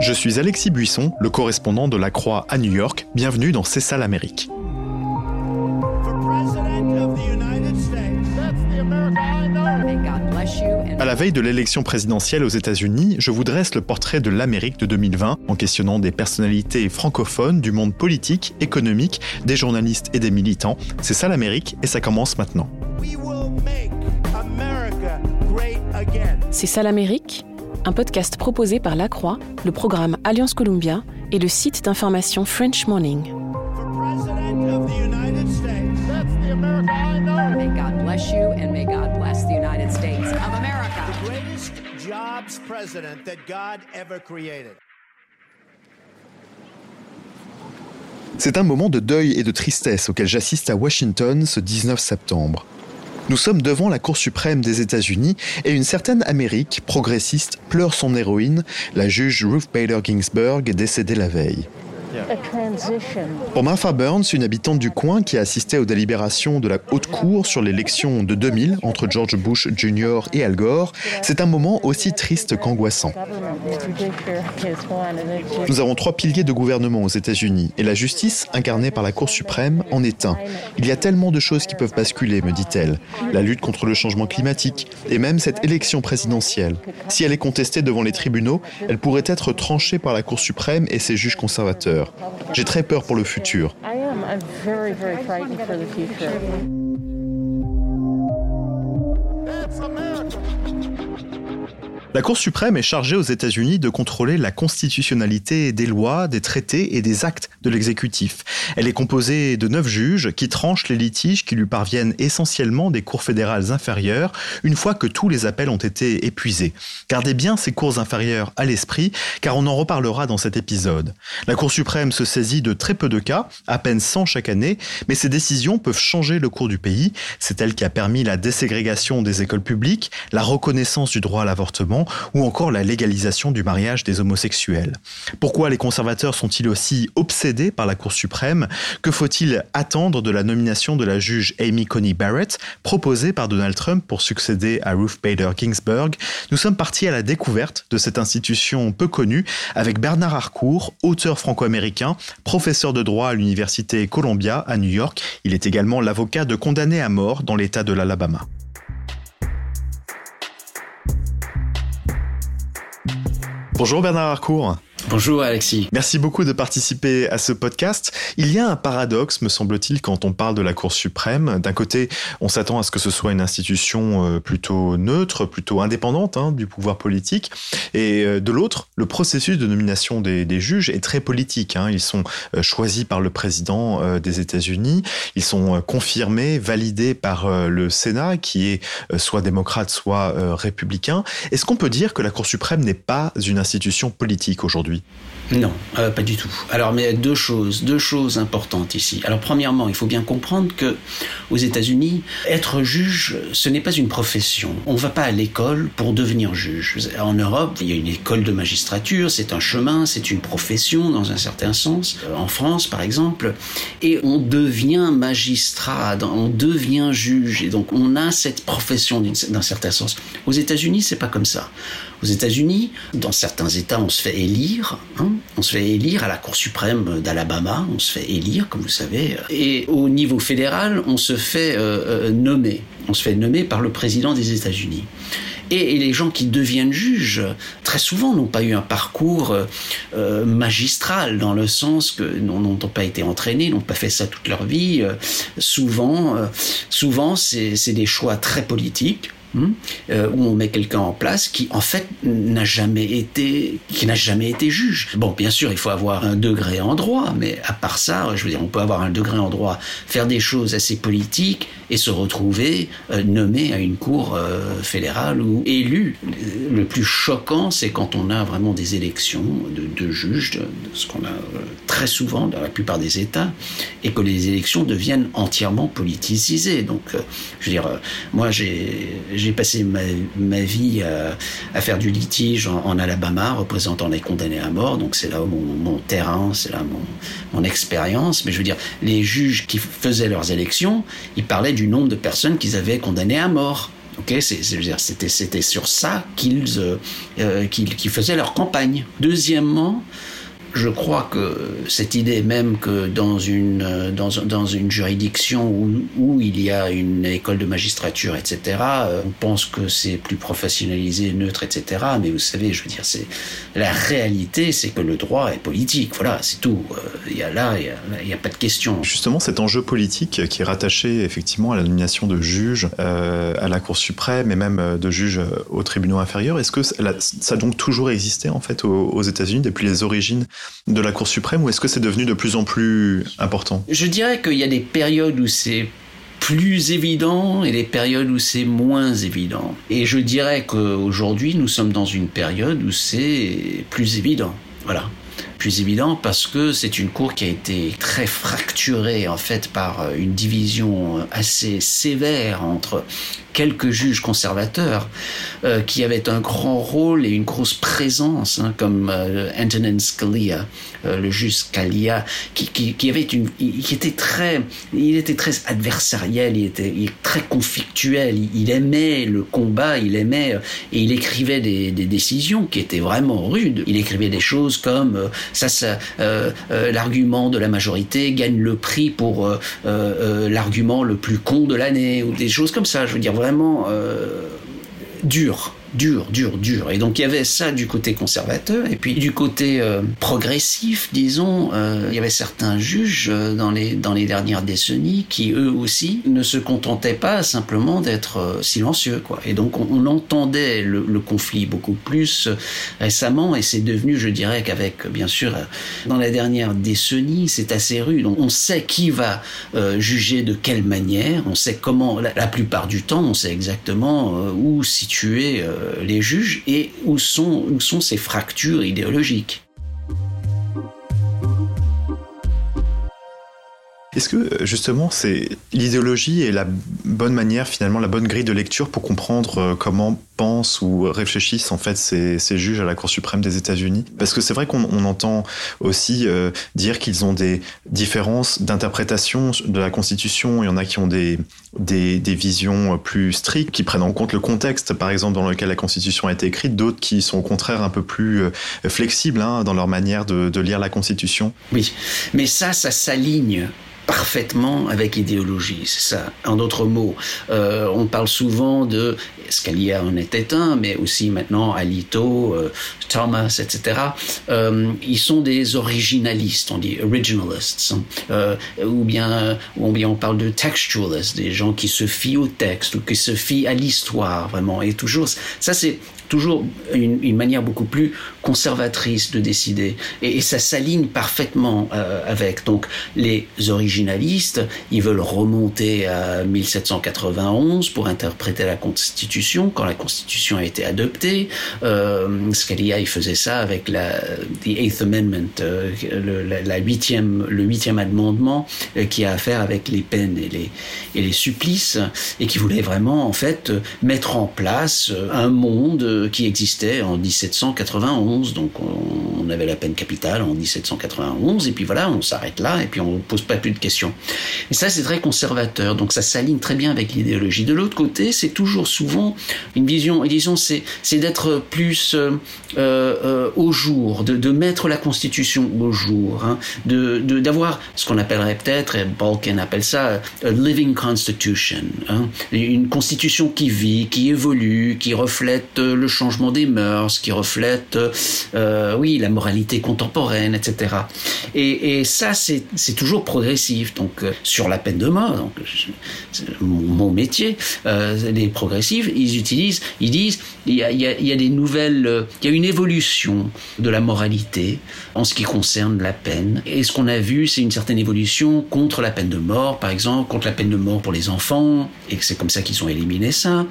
Je suis Alexis Buisson, le correspondant de La Croix à New York. Bienvenue dans C'est ça l'Amérique. À la veille de l'élection présidentielle aux États-Unis, je vous dresse le portrait de l'Amérique de 2020 en questionnant des personnalités francophones du monde politique, économique, des journalistes et des militants. C'est ça l'Amérique et ça commence maintenant. C'est ça l'Amérique? Un podcast proposé par La Croix, le programme Alliance Columbia et le site d'information French Morning. C'est un moment de deuil et de tristesse auquel j'assiste à Washington ce 19 septembre. Nous sommes devant la Cour suprême des États-Unis et une certaine Amérique progressiste pleure son héroïne, la juge Ruth Bader Ginsburg, décédée la veille. Pour Martha Burns, une habitante du coin qui a assisté aux délibérations de la Haute Cour sur l'élection de 2000 entre George Bush Jr. et Al Gore, c'est un moment aussi triste qu'angoissant. Nous avons trois piliers de gouvernement aux États-Unis et la justice, incarnée par la Cour suprême, en est un. Il y a tellement de choses qui peuvent basculer, me dit-elle. La lutte contre le changement climatique et même cette élection présidentielle. Si elle est contestée devant les tribunaux, elle pourrait être tranchée par la Cour suprême et ses juges conservateurs. J'ai très peur pour le futur. La Cour suprême est chargée aux États-Unis de contrôler la constitutionnalité des lois, des traités et des actes de l'exécutif. Elle est composée de neuf juges qui tranchent les litiges qui lui parviennent essentiellement des cours fédérales inférieures une fois que tous les appels ont été épuisés. Gardez bien ces cours inférieures à l'esprit car on en reparlera dans cet épisode. La Cour suprême se saisit de très peu de cas, à peine 100 chaque année, mais ces décisions peuvent changer le cours du pays. C'est elle qui a permis la déségrégation des écoles publiques, la reconnaissance du droit à l'avortement, ou encore la légalisation du mariage des homosexuels. Pourquoi les conservateurs sont-ils aussi obsédés par la Cour suprême? Que faut-il attendre de la nomination de la juge Amy Coney Barrett, proposée par Donald Trump pour succéder à Ruth Bader Ginsburg? Nous sommes partis à la découverte de cette institution peu connue avec Bernard Harcourt, auteur franco-américain, professeur de droit à l'Université Columbia à New York. Il est également l'avocat de condamnés à mort dans l'État de l'Alabama. Bonjour Bernard Harcourt. Bonjour Alexis. Merci beaucoup de participer à ce podcast. Il y a un paradoxe, me semble-t-il, quand on parle de la Cour suprême. D'un côté, on s'attend à ce que ce soit une institution euh, plutôt neutre, plutôt indépendante hein, du pouvoir politique. Et euh, de l'autre, le processus de nomination des, juges est très politique. Hein. Ils sont euh, choisis par le président des États-Unis. Ils sont confirmés, validés par le Sénat, qui est soit démocrate, soit républicain. Est-ce qu'on peut dire que la Cour suprême n'est pas une institution politique aujourd'hui? Non, euh, pas du tout. Alors, mais deux choses, deux choses importantes ici. Alors, premièrement, il faut bien comprendre que aux États-Unis, être juge, ce n'est pas une profession. On ne va pas à l'école pour devenir juge. En Europe, il y a une école de magistrature, c'est un chemin, c'est une profession dans un certain sens. Euh, en France, par exemple, et on devient magistrat, on devient juge, et donc on a cette profession d'un certain sens. Aux États-Unis, c'est pas comme ça. Aux États-Unis, dans certains États, on se fait élire. Hein. on se fait élire à la Cour suprême d'Alabama. On se fait élire, comme vous savez. Et au niveau fédéral, on se fait euh, euh, nommer. On se fait nommer par le président des États-Unis. Et, les gens qui deviennent juges, très souvent, n'ont pas eu un parcours euh, magistral, dans le sens que n'ont pas été entraînés, n'ont pas fait ça toute leur vie. souvent, souvent c'est des choix très politiques. Hmm, euh, où on met quelqu'un en place qui en fait n'a jamais été qui n'a jamais été juge. Bon, bien sûr, il faut avoir un degré en droit, mais à part ça, je veux dire, on peut avoir un degré en droit, faire des choses assez politiques et se retrouver euh, nommé à une cour euh, fédérale ou élu. Le plus choquant, c'est quand on a vraiment des élections de, juges, ce qu'on a très souvent dans la plupart des États, et que les élections deviennent entièrement politisées. Donc, je veux dire, moi j'ai j'ai passé ma, vie à, faire du litige en, Alabama, représentant les condamnés à mort. Donc c'est là mon, mon terrain, c'est là mon, expérience. Mais je veux dire, les juges qui faisaient leurs élections, ils parlaient du nombre de personnes qu'ils avaient condamnées à mort. Ok, c'était sur ça qu'ils euh, qu'ils faisaient leur campagne. Deuxièmement, je crois que cette idée même que dans une, dans, dans une juridiction où, où, il y a une école de magistrature, etc., euh, on pense que c'est plus professionnalisé, neutre, etc. Mais vous savez, je veux dire, c'est la réalité, c'est que le droit est politique. Voilà, c'est tout. Euh, il y a là, il n'y a, a, pas de question. Justement, cet enjeu politique qui est rattaché effectivement à la nomination de juges euh, à la Cour suprême et même de juges aux tribunaux inférieurs, est-ce que ça a donc toujours existé en fait aux États-Unis depuis les origines de la Cour suprême ou est-ce que c'est devenu de plus en plus important? Je dirais qu'il y a des périodes où c'est plus évident et des périodes où c'est moins évident. Et je dirais qu'aujourd'hui, nous sommes dans une période où c'est plus évident. Voilà plus évident parce que c'est une cour qui a été très fracturée en fait par une division assez sévère entre quelques juges conservateurs euh, qui avaient un grand rôle et une grosse présence, hein, comme euh, Antonin Scalia, euh, le juge Scalia, qui, qui, avait une, qui était très, il était très adversariel, il était, très conflictuel, il, aimait le combat, il aimait et il écrivait des, décisions qui étaient vraiment rudes. Il écrivait des choses comme euh, ça, ça euh, l'argument de la majorité gagne le prix pour l'argument le plus con de l'année ou des choses comme ça. Je veux dire vraiment euh, dur dur, dur, dur. Et donc il y avait ça du côté conservateur, et puis du côté euh, progressif, disons, euh, il y avait certains juges euh, dans les dans les dernières décennies qui eux aussi ne se contentaient pas simplement d'être silencieux, quoi. Et donc on, entendait le, conflit beaucoup plus récemment, et c'est devenu, je dirais, qu'avec bien sûr dans la dernière décennie, c'est assez rude. On, sait qui va juger de quelle manière, on sait comment. La, la, plupart du temps, on sait exactement où situer les juges et où sont, où sont ces fractures idéologiques. Est-ce que justement c'est l'idéologie est la bonne manière finalement la bonne grille de lecture pour comprendre euh, comment pensent ou réfléchissent en fait ces, ces juges à la Cour suprême des États-Unis? Parce que c'est vrai qu'on on entend aussi euh, dire qu'ils ont des différences d'interprétation de la Constitution. Il y en a qui ont des, des, visions plus strictes, qui prennent en compte le contexte, par exemple, dans lequel la Constitution a été écrite. D'autres qui sont au contraire un peu plus euh, flexibles hein, dans leur manière de, de lire la Constitution. Oui, mais ça, ça s'aligne parfaitement avec idéologie. C'est ça. En d'autres mots, euh, on parle souvent de Scalia en était un, mais aussi maintenant Alito, euh, Thomas, etc. Euh, ils sont des originalistes, on dit originalists, hein. euh, ou bien ou bien on parle de textualists, des gens qui se fient au texte ou qui se fient à l'histoire vraiment. Et toujours, ça c'est toujours une, manière beaucoup plus conservatrice de décider. Et, ça s'aligne parfaitement euh, avec. Donc les originalistes, ils veulent remonter à 1791 pour interpréter la Constitution quand la Constitution a été adoptée. Euh, Scalia, il faisait ça avec la the Eighth Amendment, euh, le, la, la, huitième, le huitième amendement qui a affaire avec les peines et les, et les supplices et qui voulait vraiment en fait mettre en place un monde qui existait en 1791. Donc on, avait la peine capitale en 1791 et puis voilà, on s'arrête là et puis on ne pose pas plus de questions. Et ça c'est très conservateur, donc ça s'aligne très bien avec l'idéologie. De l'autre côté, c'est toujours souvent une vision, et disons, c'est d'être plus euh, euh, au jour, de, mettre la Constitution au jour, hein, de d'avoir ce qu'on appellerait peut-être, et Balkan appelle ça, a living constitution, hein, une constitution qui vit, qui évolue, qui reflète le changement des mœurs, qui reflète, euh, oui, la moralité contemporaine, etc. Et, ça, c'est toujours progressif. Donc, euh, sur la peine de mort, donc mon, mon métier, euh, les progressifs, ils utilisent, ils disent, il y a, y y a des nouvelles, il y a une évolution de la moralité en ce qui concerne la peine. Et ce qu'on a vu, c'est une certaine évolution contre la peine de mort, par exemple, contre la peine de mort pour les enfants, et c'est comme ça qu'ils ont éliminé ça,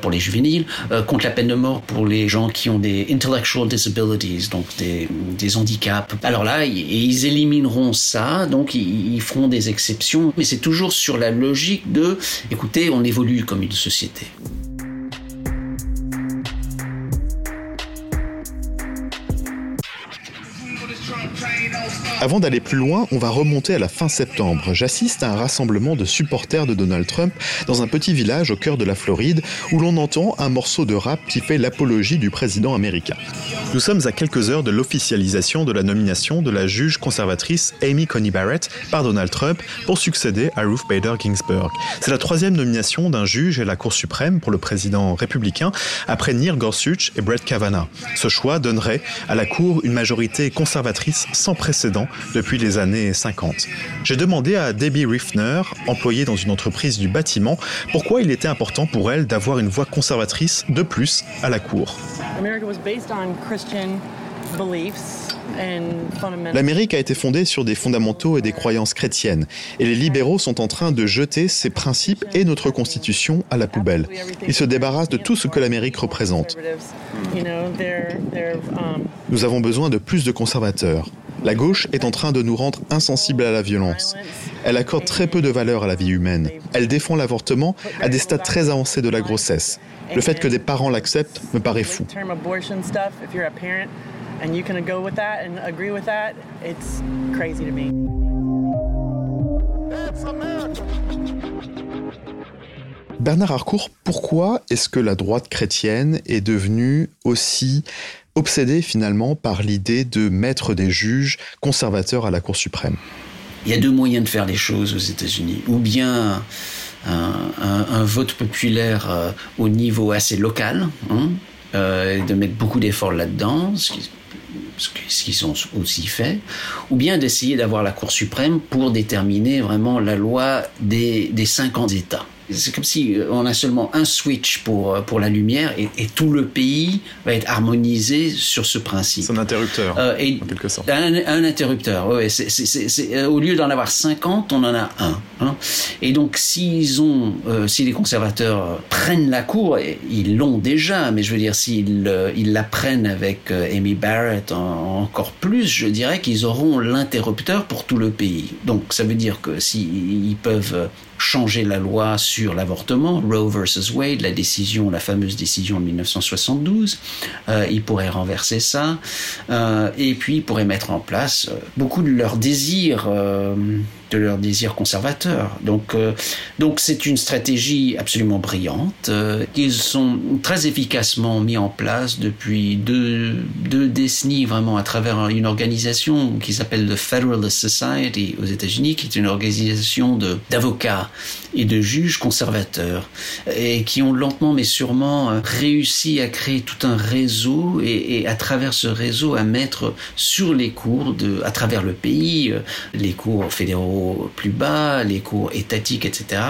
pour les juvéniles, contre la peine de mort pour les gens qui ont des intellectual disabilities, donc des, handicaps. Alors là, ils élimineront ça, donc ils, ils feront des exceptions, mais c'est toujours sur la logique de, écoutez, on évolue comme une société. Avant d'aller plus loin, on va remonter à la fin septembre. J'assiste à un rassemblement de supporters de Donald Trump dans un petit village au cœur de la Floride où l'on entend un morceau de rap qui fait l'apologie du président américain. Nous sommes à quelques heures de l'officialisation de la nomination de la juge conservatrice Amy Coney Barrett par Donald Trump pour succéder à Ruth Bader Ginsburg. C'est la troisième nomination d'un juge à la Cour suprême pour le président républicain après Neil Gorsuch et Brett Kavanaugh. Ce choix donnerait à la Cour une majorité conservatrice sans précédent depuis les années 50. J'ai demandé à Debbie Riffner, employée dans une entreprise du bâtiment, pourquoi il était important pour elle d'avoir une voix conservatrice de plus à la Cour. L'Amérique a été fondée sur des fondamentaux et des croyances chrétiennes, et les libéraux sont en train de jeter ces principes et notre Constitution à la poubelle. Ils se débarrassent de tout ce que l'Amérique représente. Nous avons besoin de plus de conservateurs. La gauche est en train de nous rendre insensibles à la violence. Elle accorde très peu de valeur à la vie humaine. Elle défend l'avortement à des stades très avancés de la grossesse. Le fait que des parents l'acceptent me paraît fou. Bernard Harcourt, pourquoi est-ce que la droite chrétienne est devenue aussi obsédée finalement par l'idée de mettre des juges conservateurs à la Cour suprême Il y a deux moyens de faire les choses aux États-Unis. Ou bien un, vote populaire euh, au niveau assez local, hein, euh, de mettre beaucoup d'efforts là-dedans, ce qu'ils ont aussi fait, ou bien d'essayer d'avoir la Cour suprême pour déterminer vraiment la loi des, des 50 États. C'est comme si euh, on a seulement un switch pour, euh, pour la lumière et, et, tout le pays va être harmonisé sur ce principe. C'est un interrupteur, euh, et en quelque sorte. Un, un interrupteur, oui. Au lieu d'en avoir 50, on en a un. Hein. Et donc, s'ils ont, euh, si les conservateurs prennent la cour, et ils l'ont déjà, mais je veux dire, s'ils ils la prennent avec Amy Barrett en, encore plus, je dirais qu'ils auront l'interrupteur pour tout le pays. Donc, ça veut dire que s'ils peuvent changer la loi sur l'avortement, Roe versus Wade, la décision, la fameuse décision de 1972. Euh, ils pourraient renverser ça, euh, et puis ils pourraient mettre en place euh, beaucoup de leurs désirs euh, de leur désir conservateur. Donc, euh, donc c'est une stratégie absolument brillante euh, qu'ils sont très efficacement mis en place depuis deux, deux décennies vraiment à travers une organisation qui s'appelle the Federalist Society aux États-Unis, qui est une organisation d'avocats et de juges conservateurs et qui ont lentement mais sûrement euh, réussi à créer tout un réseau et, et à travers ce réseau à mettre sur les cours de à travers le pays euh, les cours fédéraux plus bas, les cours étatiques, etc.,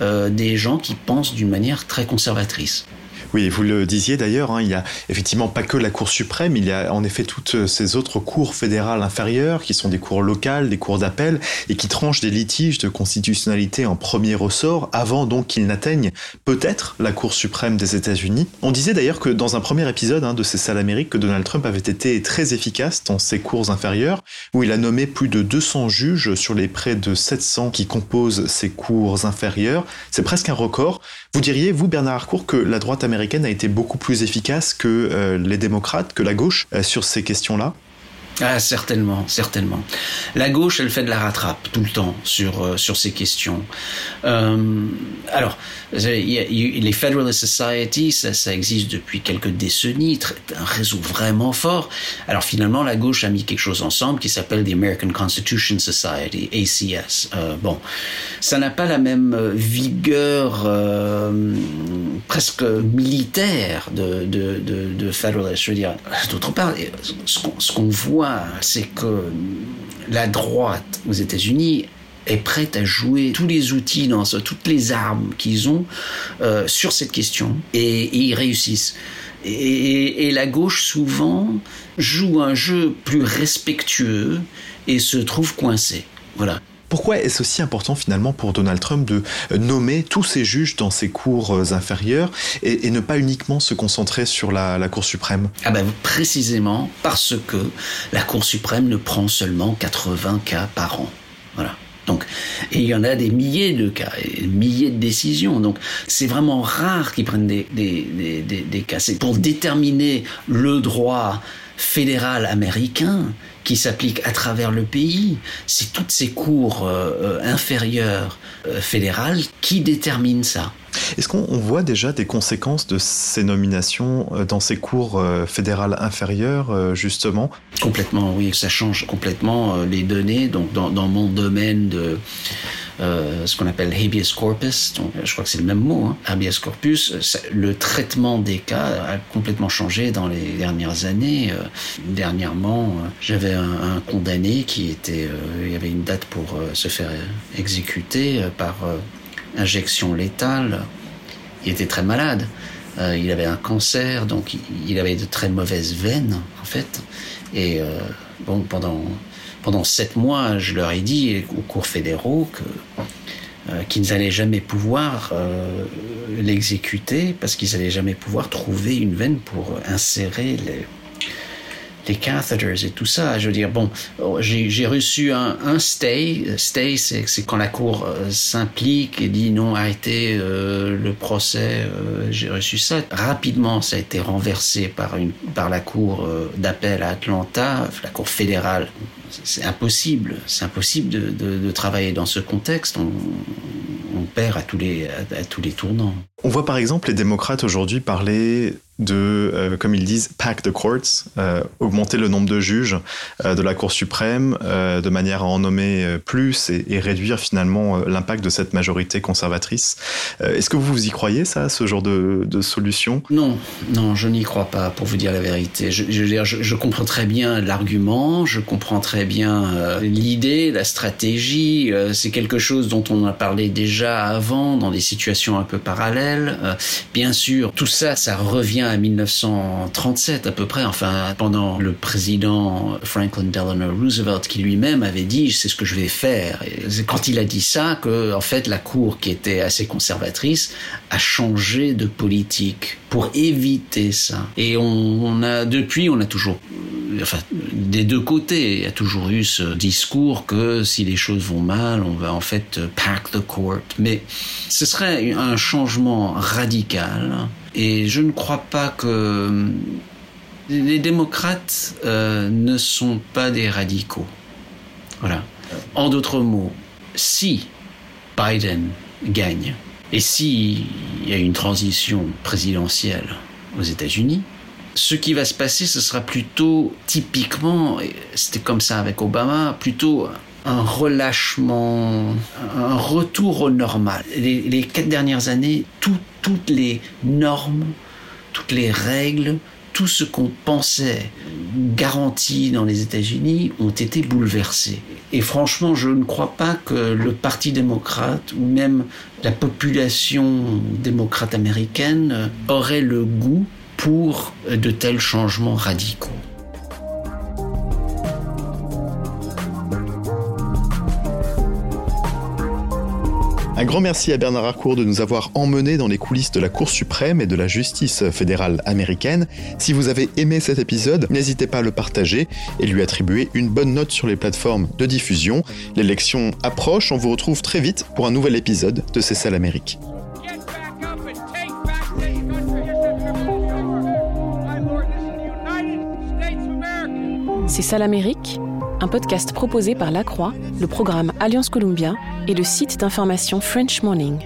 euh, des gens qui pensent d'une manière très conservatrice. Oui, vous le disiez d'ailleurs, hein, il y a effectivement pas que la Cour suprême, il y a en effet toutes ces autres cours fédérales inférieures qui sont des cours locales, des cours d'appel et qui tranchent des litiges de constitutionnalité en premier ressort avant donc qu'ils n'atteignent peut-être la Cour suprême des États-Unis. On disait d'ailleurs que dans un premier épisode hein, de ces salles Amériques que Donald Trump avait été très efficace dans ses cours inférieures où il a nommé plus de 200 juges sur les près de 700 qui composent ces cours inférieures. C'est presque un record. Vous diriez, vous Bernard Harcourt, que la droite américaine a été beaucoup plus efficace que euh, les démocrates, que la gauche euh, sur ces questions-là? Ah, certainement, certainement. La gauche, elle fait de la rattrape tout le temps sur euh, sur ces questions. Euh, alors, les Federalist Society, ça, existe depuis quelques décennies, un réseau vraiment fort. Alors finalement, la gauche a mis quelque chose ensemble qui s'appelle the American Constitution Society, ACS. Euh, bon, ça n'a pas la même vigueur presque militaire de de de, de Federalist. Je veux dire, d'autre part, ce qu'on voit c'est que la droite aux États-Unis est prête à jouer tous les outils, dans toutes les armes qu'ils ont euh, sur cette question et, ils réussissent. Et, et, la gauche souvent joue un jeu plus respectueux et se trouve coincée. Voilà. Pourquoi est-ce aussi important finalement pour Donald Trump de nommer tous ses juges dans ses cours euh, inférieures et, et ne pas uniquement se concentrer sur la, Cour suprême? Ah ben précisément parce que la Cour suprême ne prend seulement 80 cas par an. Voilà. Donc, et il y en a des milliers de cas, des milliers de décisions. Donc, c'est vraiment rare qu'ils prennent des, des, cas. C'est pour déterminer le droit fédéral américain qui s'applique à travers le pays. C'est toutes ces cours euh, inférieures fédérales qui déterminent ça. Est-ce qu'on voit déjà des conséquences de ces nominations dans ces cours fédérales inférieures, justement? Complètement, oui, ça change complètement les données. Donc, dans, mon domaine de euh, ce qu'on appelle habeas corpus, je crois que c'est le même mot, hein, habeas corpus, le traitement des cas a complètement changé dans les dernières années. Euh, dernièrement, euh, j'avais un, condamné qui était, il y avait une date pour se faire exécuter par injection létale. Il était très malade. il avait un cancer, donc il, avait de très mauvaises veines, en fait. Et bon, pendant pendant sept mois, je leur ai dit aux cours fédéraux euh, qu'ils n'allaient jamais pouvoir euh, l'exécuter parce qu'ils n'allaient jamais pouvoir trouver une veine pour insérer les, les catheters et tout ça. Je veux dire, bon, j'ai reçu un, un, stay. Stay, c'est quand la cour euh, s'implique et dit non, arrêtez le procès. j'ai reçu ça. Rapidement, ça a été renversé par, une, par la cour d'appel à Atlanta, la cour fédérale c'est impossible. C'est impossible de, travailler dans ce contexte. On, perd à tous les, à tous les tournants. On voit par exemple les démocrates aujourd'hui parler de, euh, comme ils disent, pack the courts, euh, augmenter le nombre de juges euh, de la Cour suprême de manière à en nommer plus et, réduire finalement l'impact de cette majorité conservatrice. Est-ce que vous y croyez ça, ce genre de, solution? Non, non, je n'y crois pas, pour vous dire la vérité. Je, comprends très bien l'argument, je comprends très bien l'idée, la stratégie. C'est quelque chose dont on a parlé déjà avant, dans des situations un peu parallèles. Bien sûr, tout ça, ça revient à 1937 à peu près, enfin pendant le président Franklin Delano Roosevelt qui lui-même avait dit c'est ce que je vais faire. c'est quand il a dit ça que en fait la cour qui était assez conservatrice a changé de politique pour éviter ça. Et on, a depuis on a toujours enfin, des deux côtés, il y a toujours eu ce discours que si les choses vont mal, on va en fait pack the court. Mais ce serait un changement radical et je ne crois pas que les démocrates euh, ne sont pas des radicaux. Voilà. En d'autres mots, si Biden gagne et s'il y a une transition présidentielle aux États-Unis, ce qui va se passer, ce sera plutôt typiquement, c'était comme ça avec Obama, plutôt un relâchement, un retour au normal. Les, quatre dernières années, toutes les normes, toutes les règles, tout ce qu'on pensait garanti dans les États-Unis ont été bouleversés. Et franchement, je ne crois pas que le Parti démocrate ou même la population démocrate américaine aurait le goût pour de tels changements radicaux. Un grand merci à Bernard Harcourt de nous avoir emmenés dans les coulisses de la Cour suprême et de la justice fédérale américaine. Si vous avez aimé cet épisode, n'hésitez pas à le partager et lui attribuer une bonne note sur les plateformes de diffusion. L'élection approche, on vous retrouve très vite pour un nouvel épisode de C'est ça l'Amérique. C'est ça l'Amérique un podcast proposé par La Croix, le programme Alliance Columbia et le site d'information French Morning.